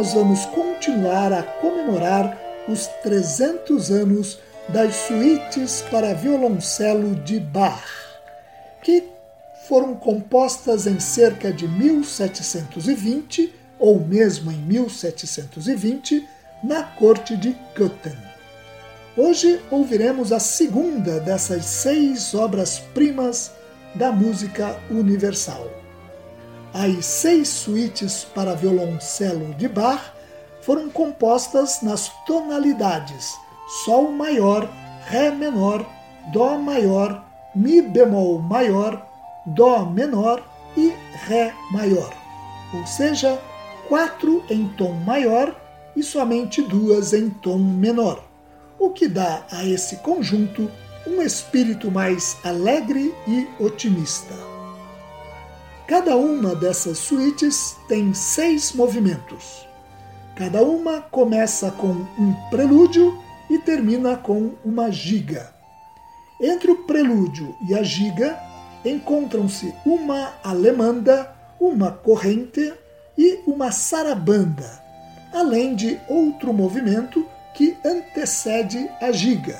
Nós vamos continuar a comemorar os 300 anos das suítes para violoncelo de Bach, que foram compostas em cerca de 1720 ou mesmo em 1720 na corte de Köthen. Hoje ouviremos a segunda dessas seis obras-primas da música universal. As seis suítes para violoncelo de Bach foram compostas nas tonalidades Sol maior, Ré menor, Dó maior, Mi bemol maior, Dó menor e Ré maior, ou seja, quatro em tom maior e somente duas em tom menor, o que dá a esse conjunto um espírito mais alegre e otimista. Cada uma dessas suítes tem seis movimentos. Cada uma começa com um prelúdio e termina com uma giga. Entre o prelúdio e a giga encontram-se uma alemanda, uma corrente e uma sarabanda, além de outro movimento que antecede a giga.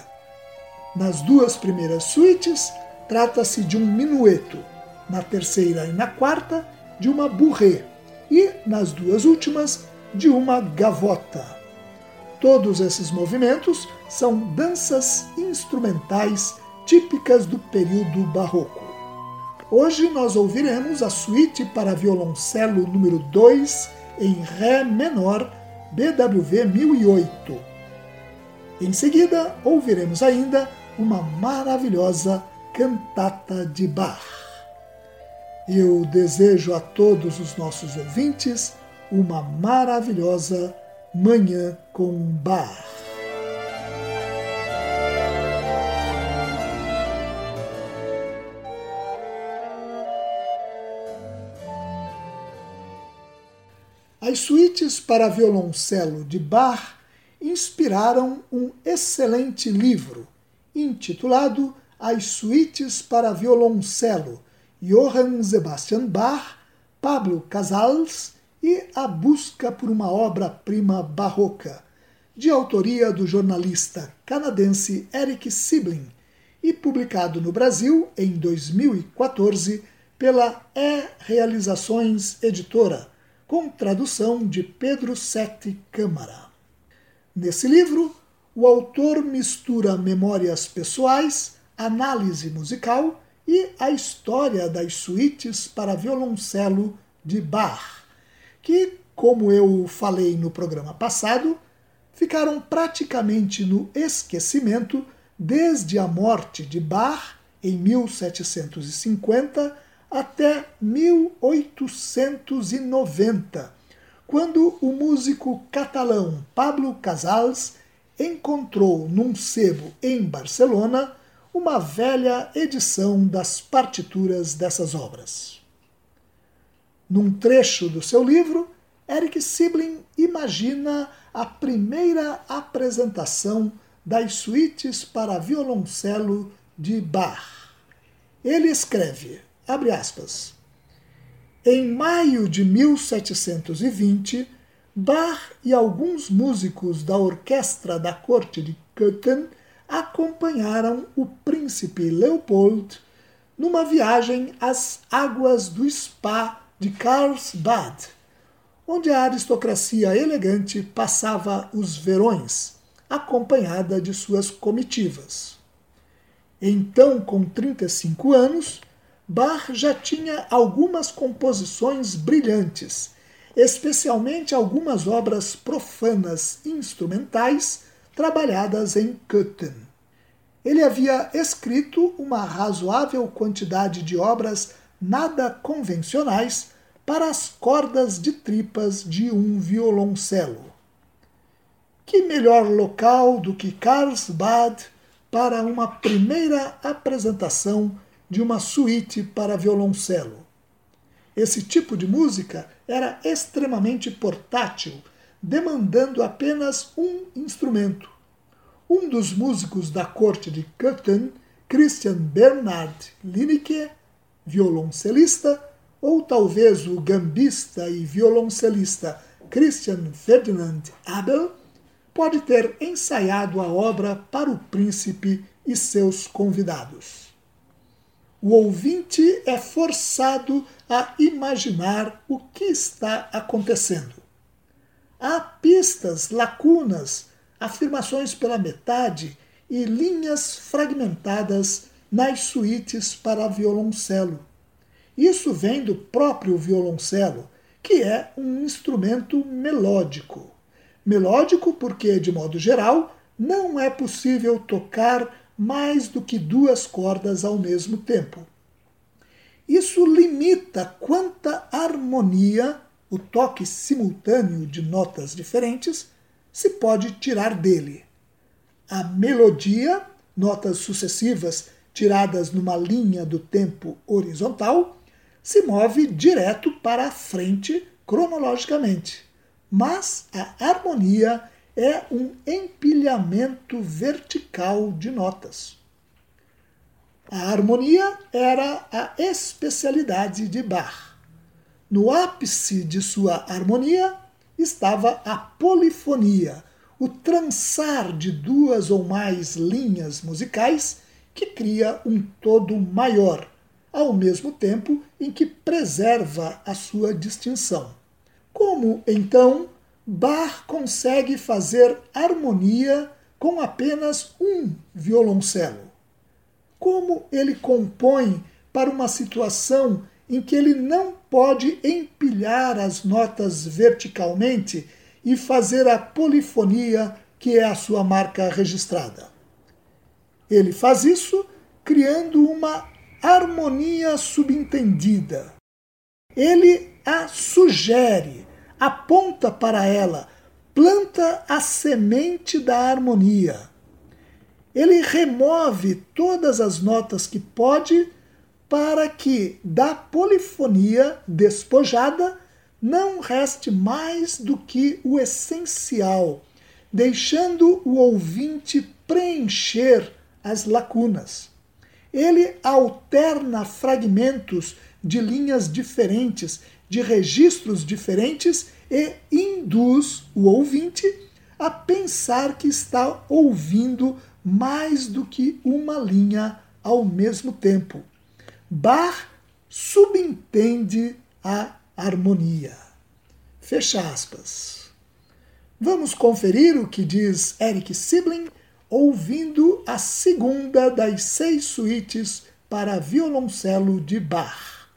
Nas duas primeiras suítes, trata-se de um minueto na terceira e na quarta, de uma bourrée, e nas duas últimas, de uma gavota. Todos esses movimentos são danças instrumentais típicas do período barroco. Hoje nós ouviremos a suíte para violoncelo número 2 em Ré menor, BWV 1008. Em seguida, ouviremos ainda uma maravilhosa cantata de Bach. Eu desejo a todos os nossos ouvintes uma maravilhosa Manhã com Bar. As suítes para violoncelo de Bach inspiraram um excelente livro intitulado As Suítes para Violoncelo Johann Sebastian Bach, Pablo Casals e A Busca por uma Obra-Prima Barroca, de autoria do jornalista canadense Eric Sibling e publicado no Brasil em 2014 pela E Realizações Editora, com tradução de Pedro Sete Câmara. Nesse livro, o autor mistura memórias pessoais, análise musical e a história das suítes para violoncelo de Bach, que, como eu falei no programa passado, ficaram praticamente no esquecimento desde a morte de Bach em 1750 até 1890, quando o músico catalão Pablo Casals encontrou num sebo em Barcelona uma velha edição das partituras dessas obras. Num trecho do seu livro, Eric Sibling imagina a primeira apresentação das suítes para violoncelo de Bach. Ele escreve, abre aspas, em maio de 1720, Bach e alguns músicos da orquestra da corte de Köthen acompanharam o príncipe Leopold numa viagem às águas do spa de Karlsbad, onde a aristocracia elegante passava os verões, acompanhada de suas comitivas. Então, com 35 anos, Bach já tinha algumas composições brilhantes, especialmente algumas obras profanas instrumentais trabalhadas em Köthen. Ele havia escrito uma razoável quantidade de obras nada convencionais para as cordas de tripas de um violoncelo. Que melhor local do que Karlsbad para uma primeira apresentação de uma suíte para violoncelo. Esse tipo de música era extremamente portátil, demandando apenas um instrumento. Um dos músicos da corte de Köthen, Christian Bernhard Lineker, violoncelista, ou talvez o gambista e violoncelista Christian Ferdinand Abel, pode ter ensaiado a obra para o príncipe e seus convidados o ouvinte é forçado a imaginar o que está acontecendo. Há pistas, lacunas, afirmações pela metade e linhas fragmentadas nas suítes para violoncelo. Isso vem do próprio violoncelo, que é um instrumento melódico. Melódico porque, de modo geral, não é possível tocar mais do que duas cordas ao mesmo tempo. Isso limita quanta harmonia, o toque simultâneo de notas diferentes, se pode tirar dele. A melodia, notas sucessivas tiradas numa linha do tempo horizontal, se move direto para a frente cronologicamente. Mas a harmonia é um empilhamento vertical de notas. A harmonia era a especialidade de Bach. No ápice de sua harmonia estava a polifonia, o trançar de duas ou mais linhas musicais que cria um todo maior, ao mesmo tempo em que preserva a sua distinção. Como, então, Bach consegue fazer harmonia com apenas um violoncelo. Como ele compõe para uma situação em que ele não pode empilhar as notas verticalmente e fazer a polifonia que é a sua marca registrada. Ele faz isso criando uma harmonia subentendida. Ele a sugere, aponta para ela, planta a semente da harmonia. Ele remove todas as notas que pode para que da polifonia despojada não reste mais do que o essencial, deixando o ouvinte preencher as lacunas. Ele alterna fragmentos de linhas diferentes de registros diferentes e induz o ouvinte a pensar que está ouvindo mais do que uma linha ao mesmo tempo. Bach subentende a harmonia. Fecha aspas. Vamos conferir o que diz Eric Sibling ouvindo a segunda das seis suítes para violoncelo de Bach.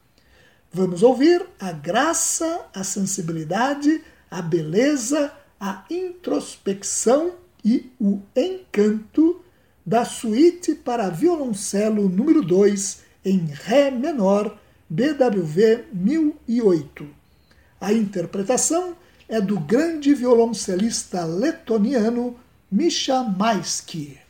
Vamos ouvir a graça, a sensibilidade, a beleza, a introspecção e o encanto da suíte para violoncelo número 2 em Ré menor, BWV 1008. A interpretação é do grande violoncelista letoniano Misha Maisky.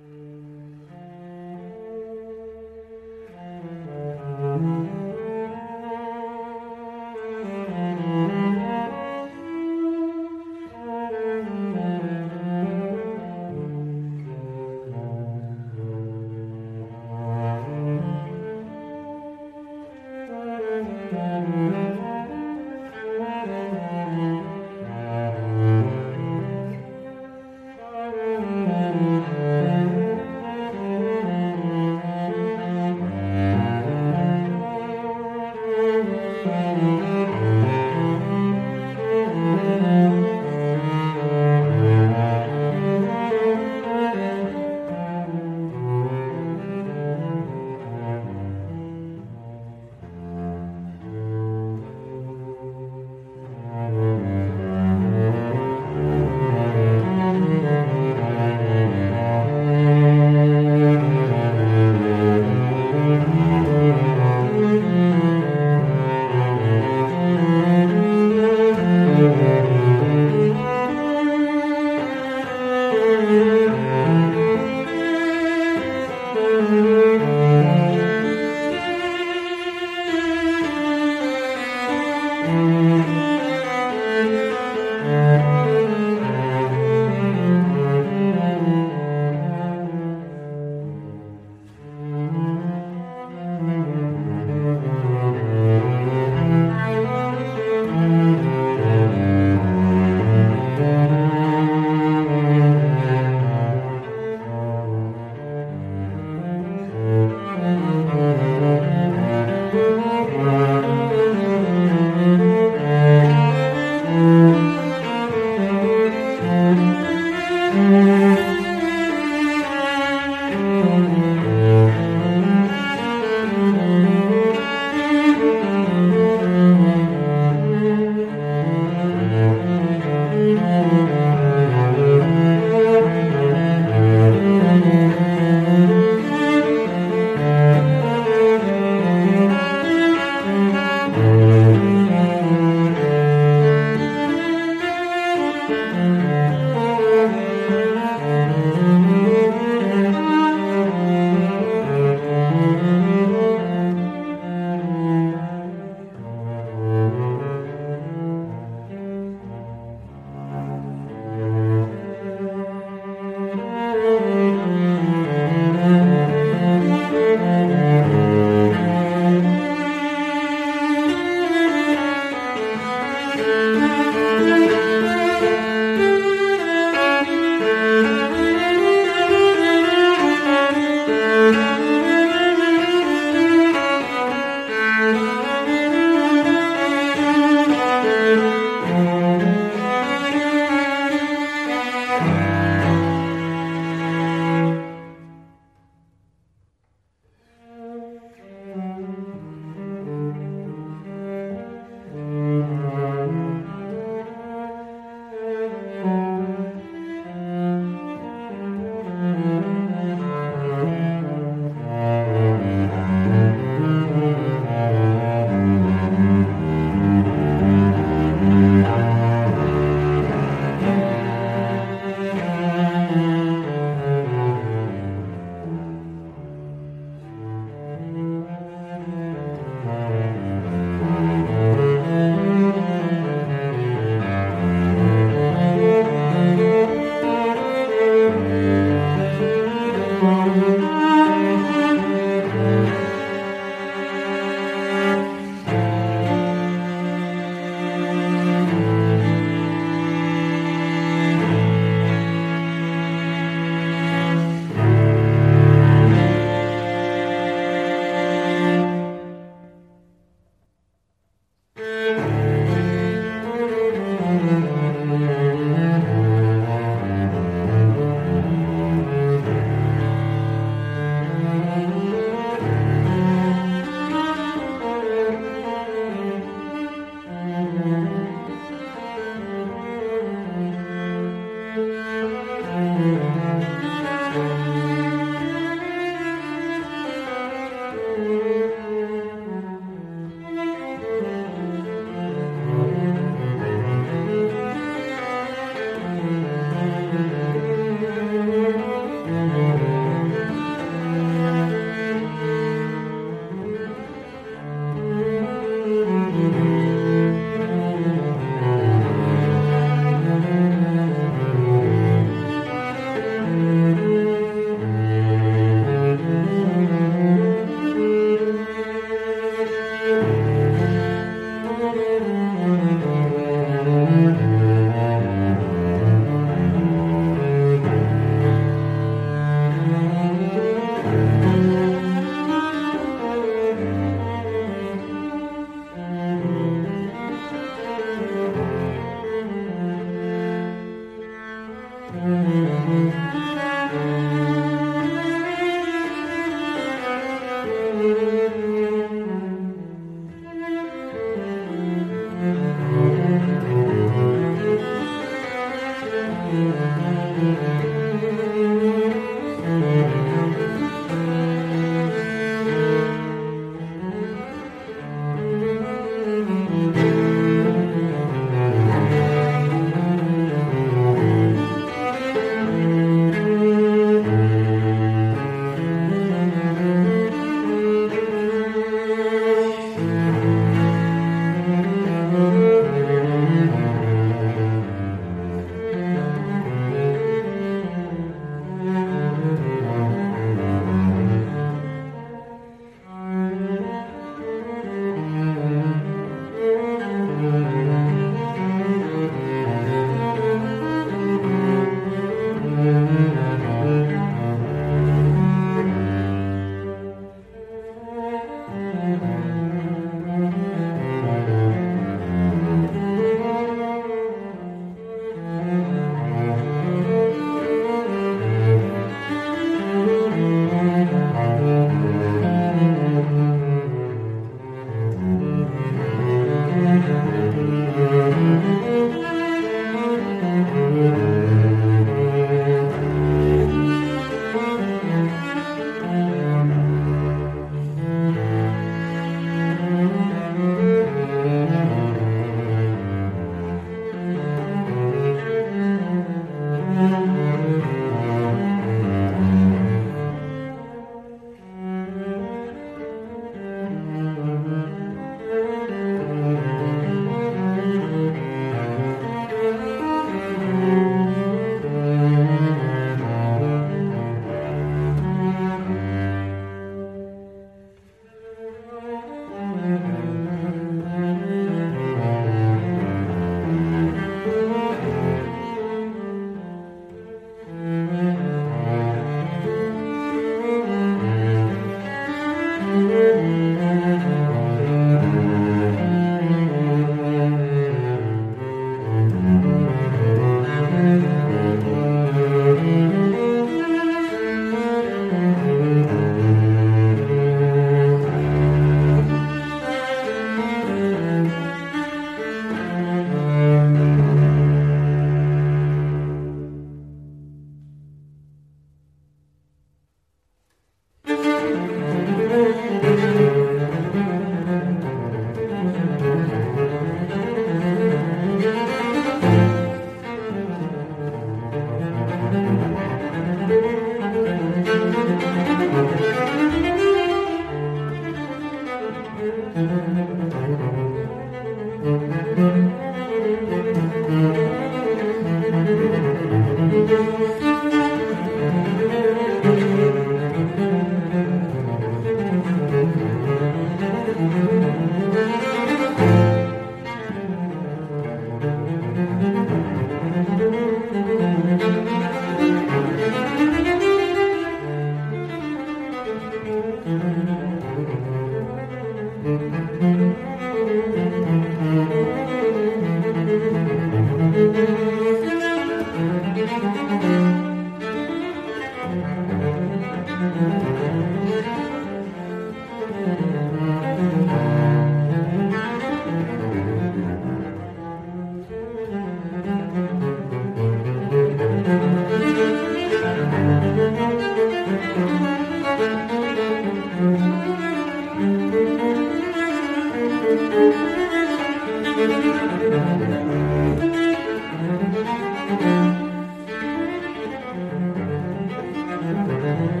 Mm-hmm.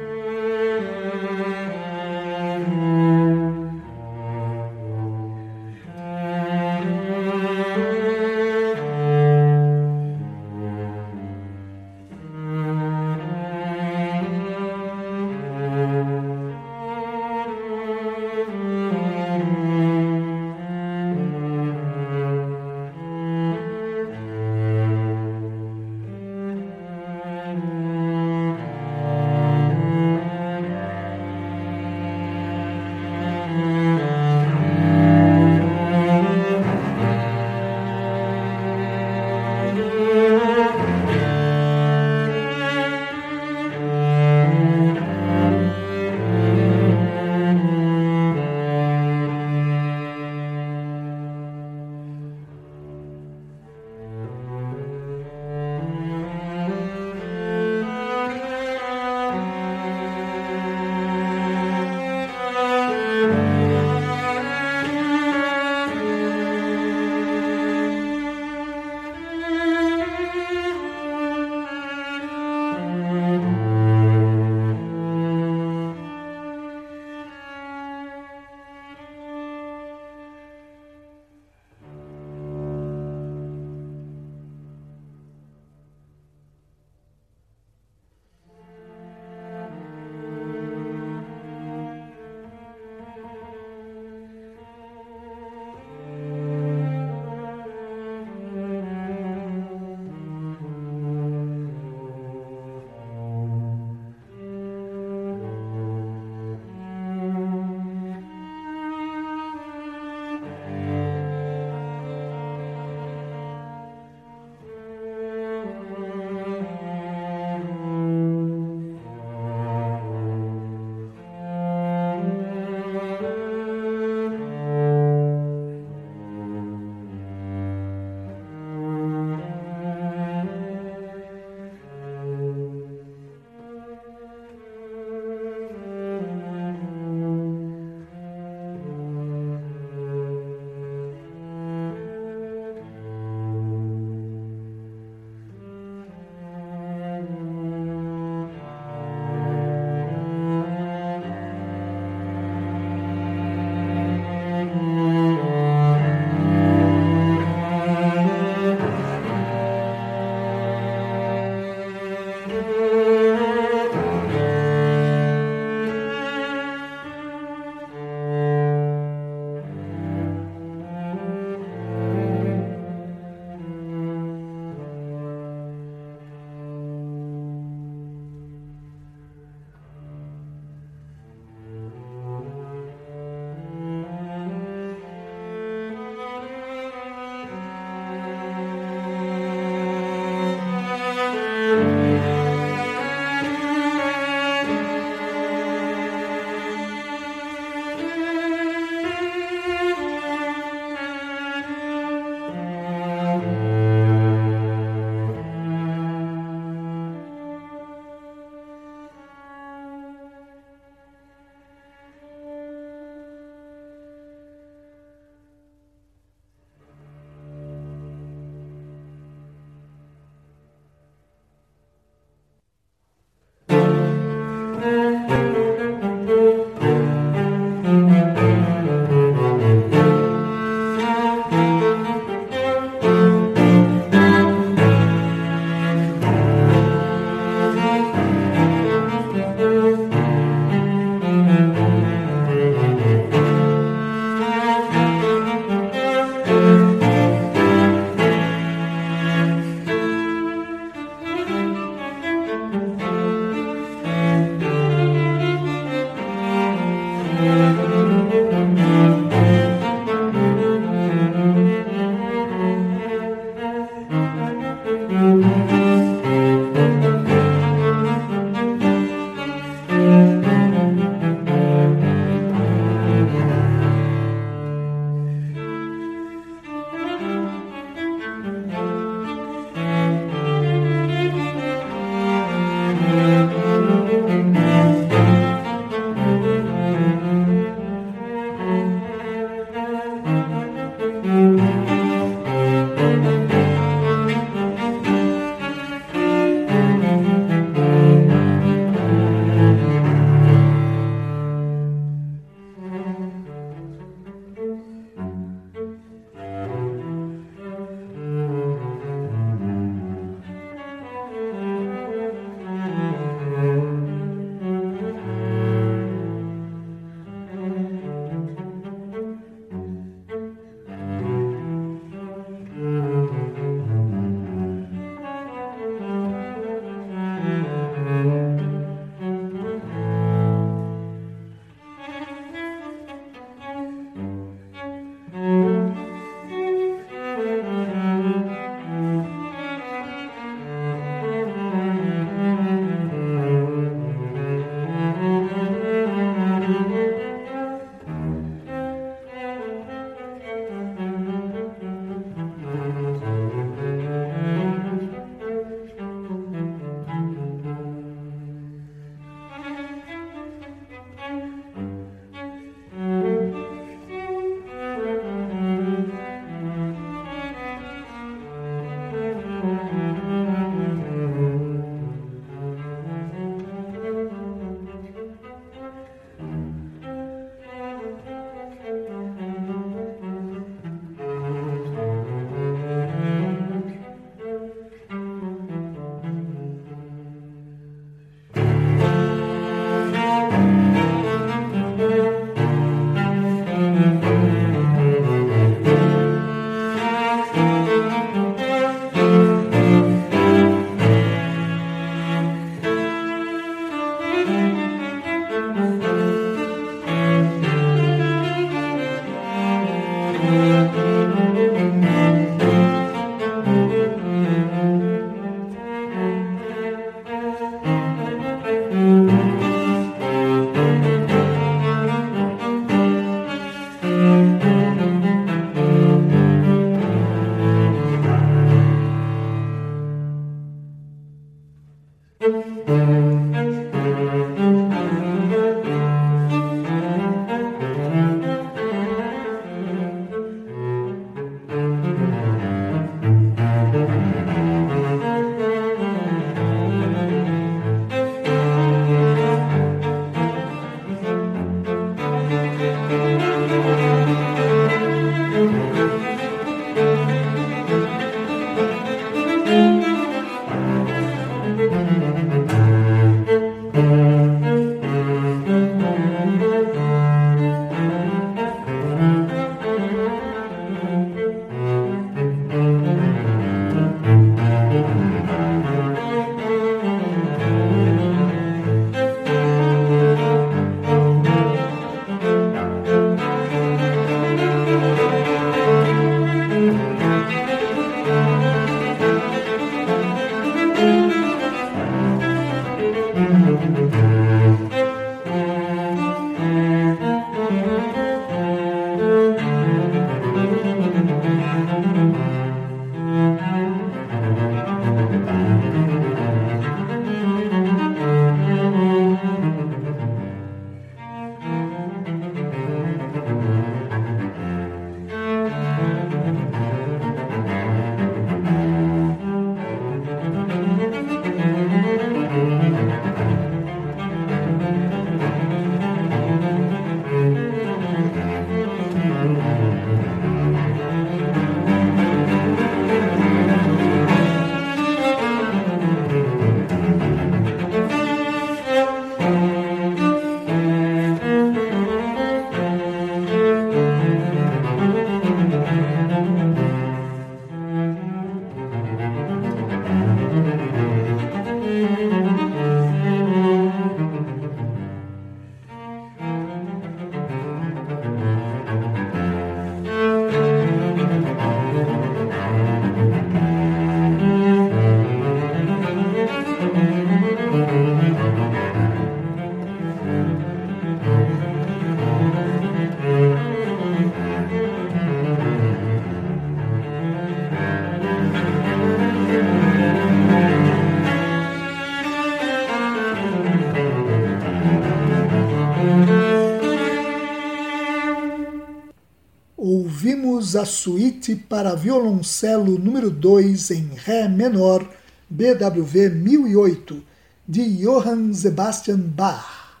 Suíte para violoncelo número 2 em Ré menor, BWV 1008, de Johann Sebastian Bach,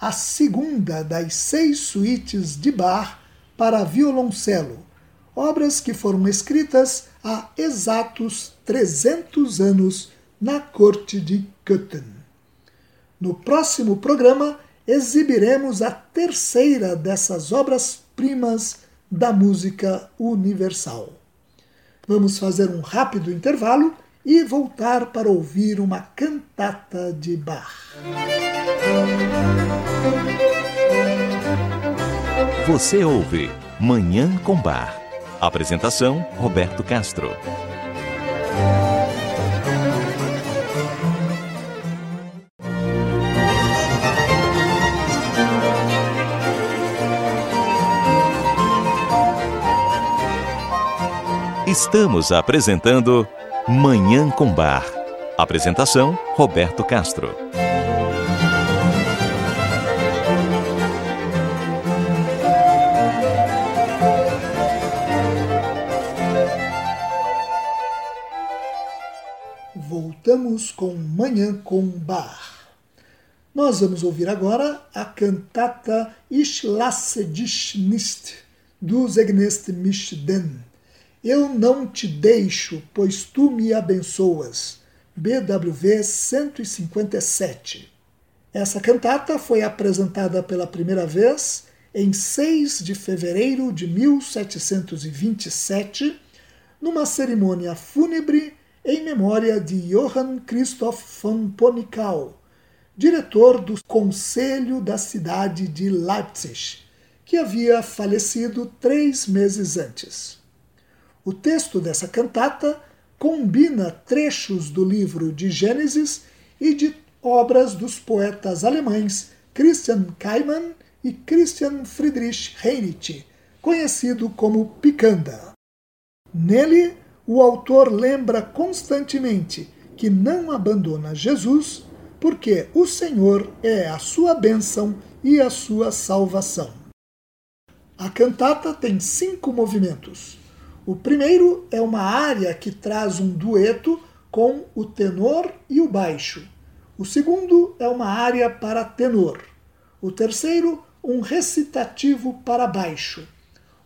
a segunda das seis suítes de Bach para violoncelo, obras que foram escritas há exatos 300 anos na corte de Köthen. No próximo programa, exibiremos a terceira dessas obras-primas da música universal. Vamos fazer um rápido intervalo e voltar para ouvir uma cantata de Bach. Você ouve Manhã com Bar. Apresentação Roberto Castro. Estamos apresentando Manhã com Bar. Apresentação Roberto Castro. Voltamos com Manhã com Bar. Nós vamos ouvir agora a cantata Ich lasse dich nicht, do Zegnest mich denn eu não te deixo, pois tu me abençoas. BWV 157. Essa cantata foi apresentada pela primeira vez em 6 de fevereiro de 1727, numa cerimônia fúnebre em memória de Johann Christoph von Ponickau, diretor do Conselho da cidade de Leipzig, que havia falecido três meses antes. O texto dessa cantata combina trechos do livro de Gênesis e de obras dos poetas alemães Christian Kaimann e Christian Friedrich Heinrich, conhecido como Picanda. Nele, o autor lembra constantemente que não abandona Jesus porque o Senhor é a sua bênção e a sua salvação. A cantata tem cinco movimentos. O primeiro é uma área que traz um dueto com o tenor e o baixo. O segundo é uma área para tenor. O terceiro, um recitativo para baixo.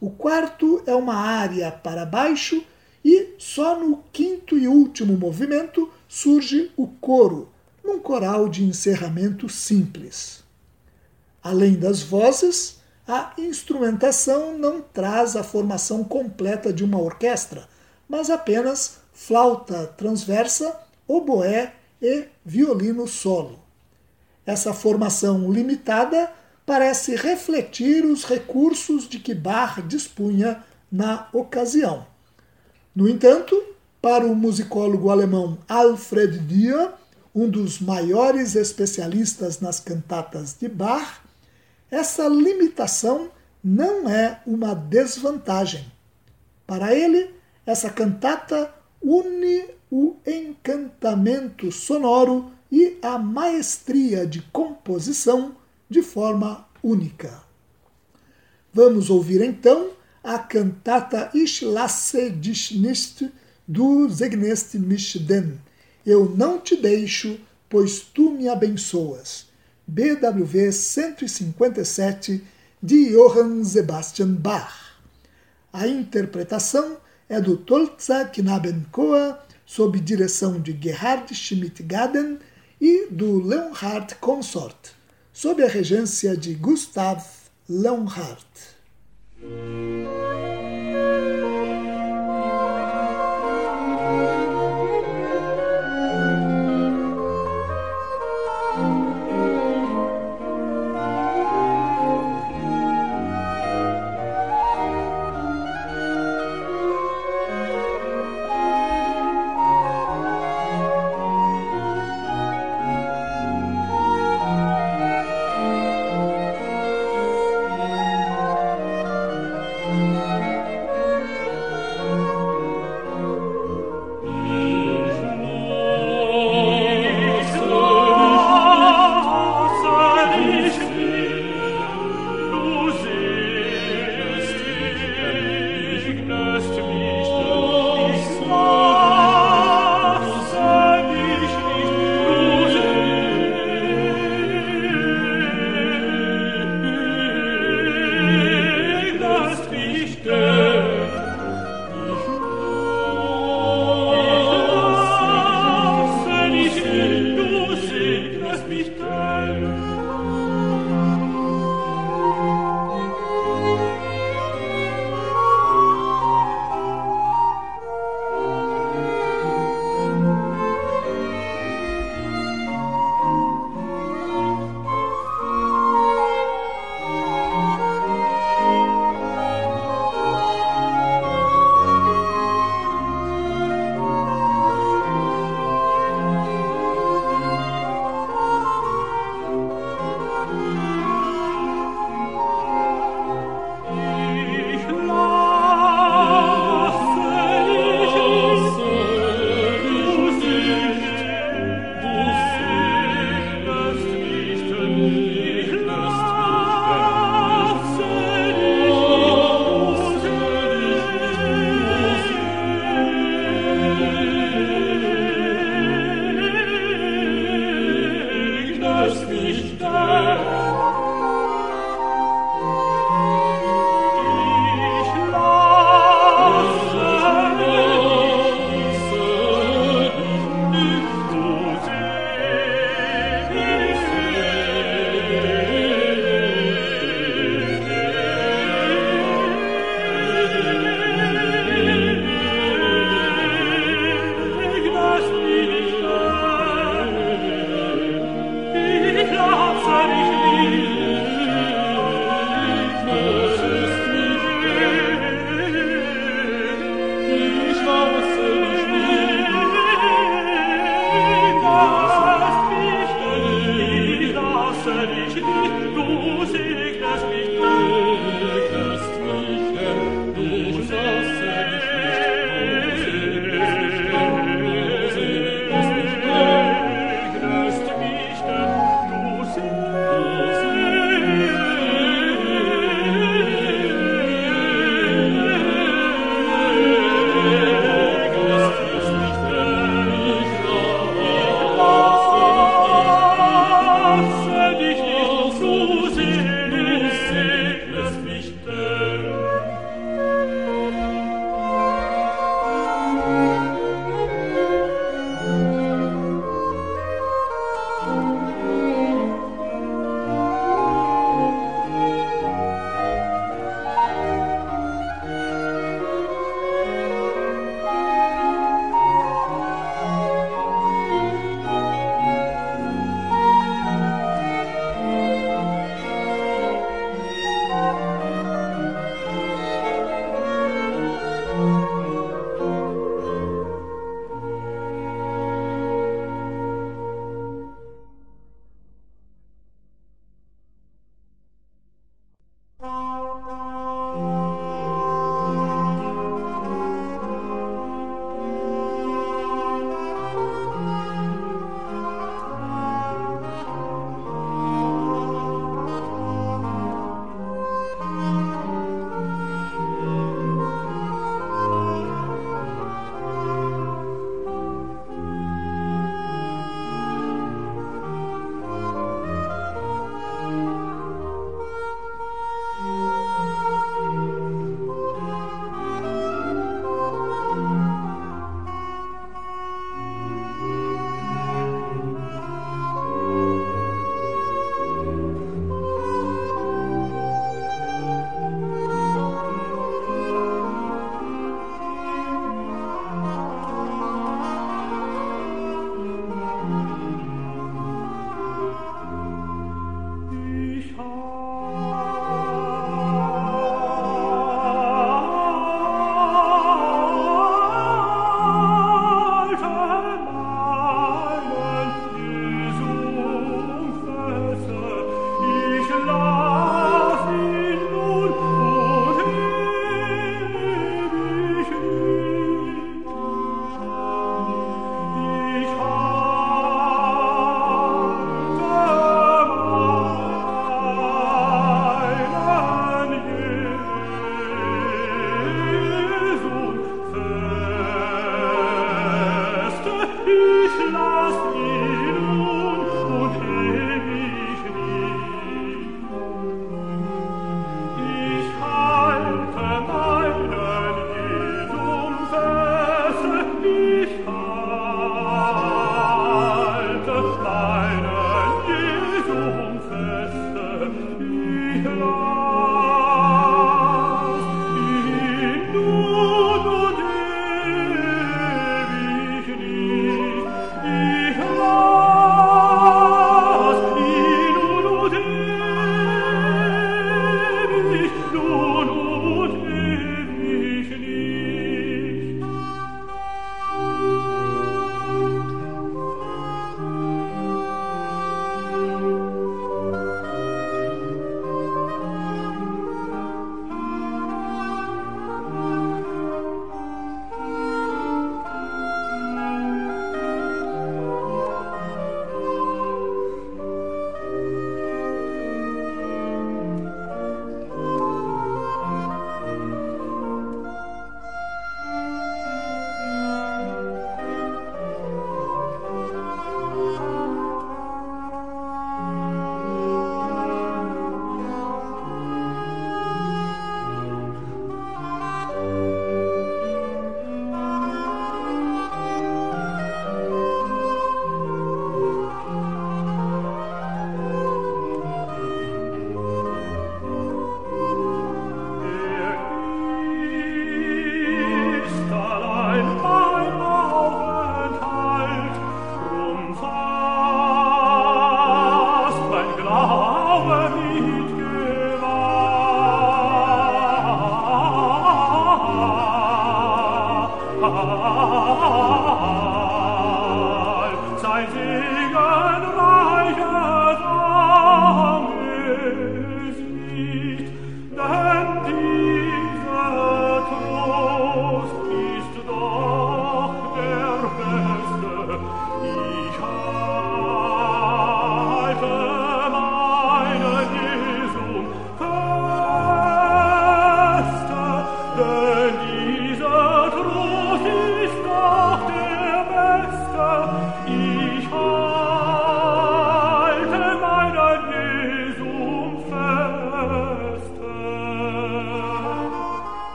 O quarto é uma área para baixo e só no quinto e último movimento surge o coro, num coral de encerramento simples. Além das vozes, a instrumentação não traz a formação completa de uma orquestra, mas apenas flauta transversa, oboé e violino solo. Essa formação limitada parece refletir os recursos de que Bach dispunha na ocasião. No entanto, para o musicólogo alemão Alfred Dia, um dos maiores especialistas nas cantatas de Bach, essa limitação não é uma desvantagem. Para ele, essa cantata une o encantamento sonoro e a maestria de composição de forma única. Vamos ouvir então a cantata Ich lasse dich nicht, do Segnest mich denn. Eu não te deixo, pois tu me abençoas. BWV 157 de Johann Sebastian Bach. A interpretação é do Tolza Knabenchor, sob direção de Gerhard Schmidt-Gaden e do Leonhard Consort sob a regência de Gustav Leonhardt.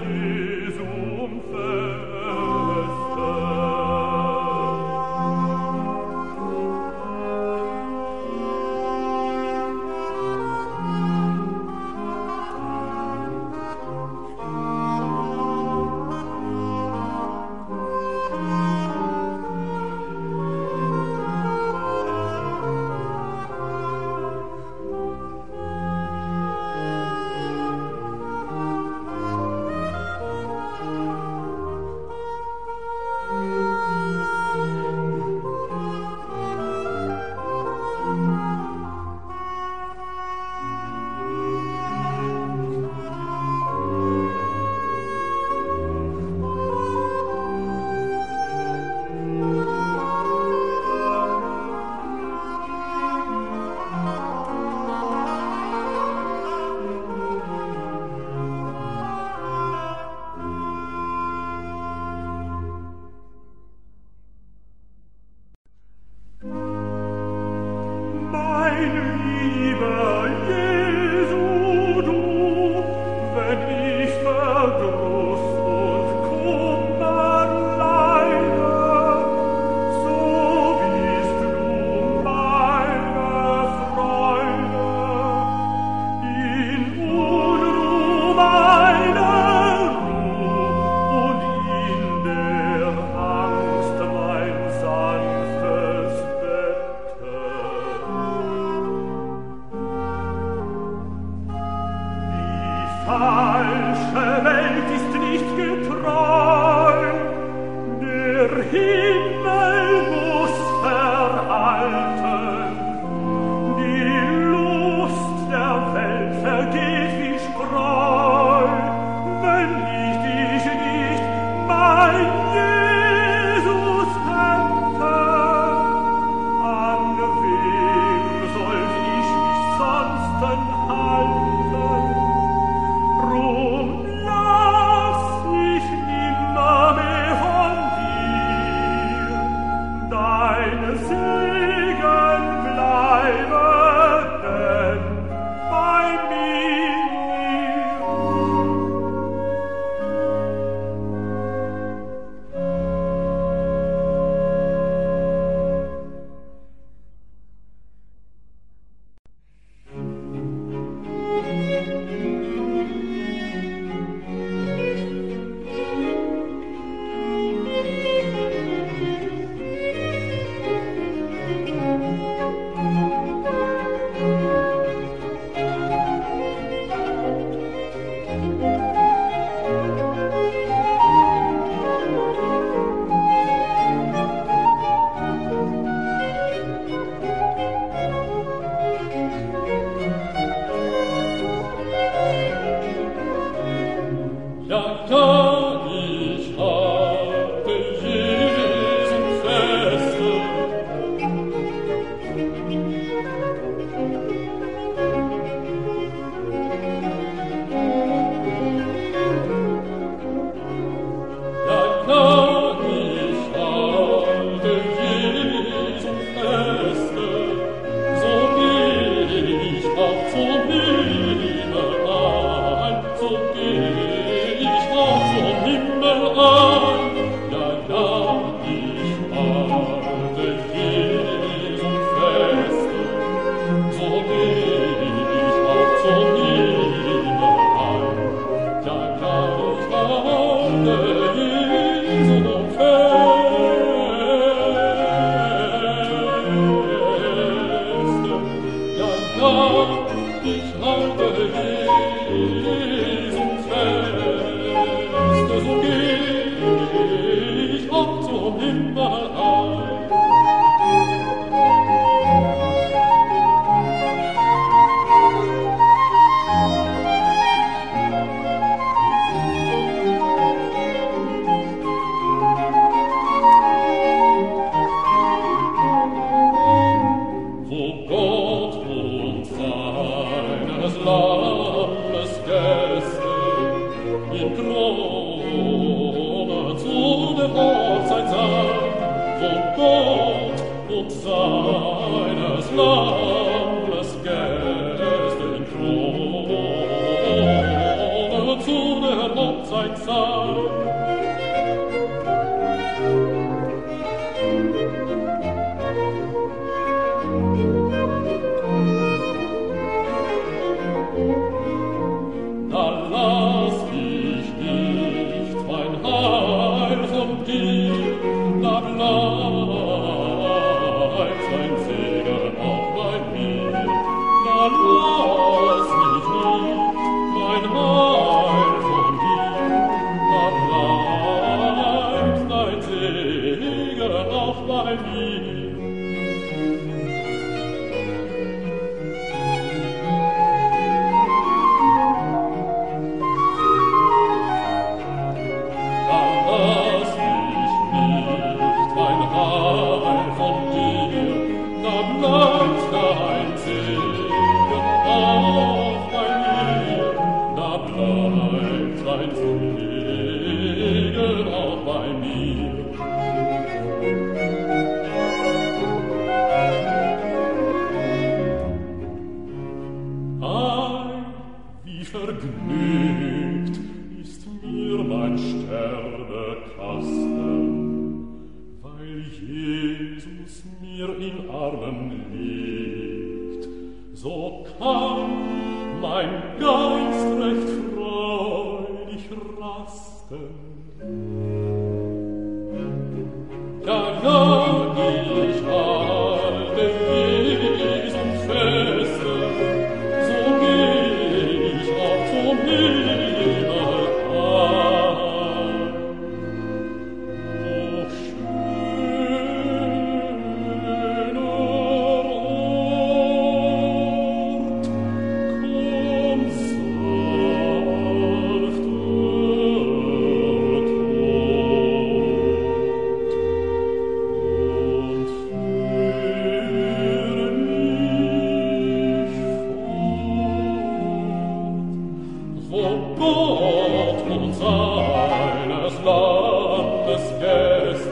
Jesu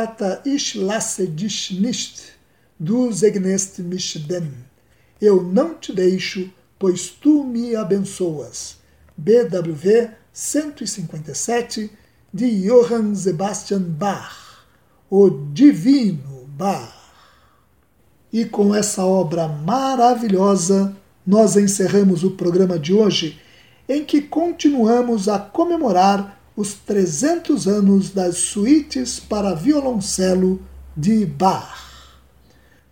a cantata Ich lasse dich nicht, do Zegnest mich denn. Eu não te deixo, pois tu me abençoas. BWV 157, de Johann Sebastian Bach, o Divino Bach. E com essa obra maravilhosa, nós encerramos o programa de hoje, em que continuamos a comemorar os 300 anos das suítes para violoncelo de Bach.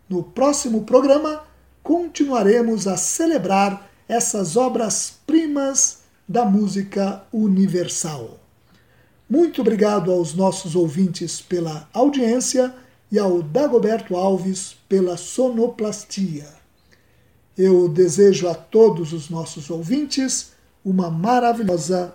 No próximo programa, continuaremos a celebrar essas obras-primas da música universal. Muito obrigado aos nossos ouvintes pela audiência e ao Dagoberto Alves pela sonoplastia. Eu desejo a todos os nossos ouvintes uma maravilhosa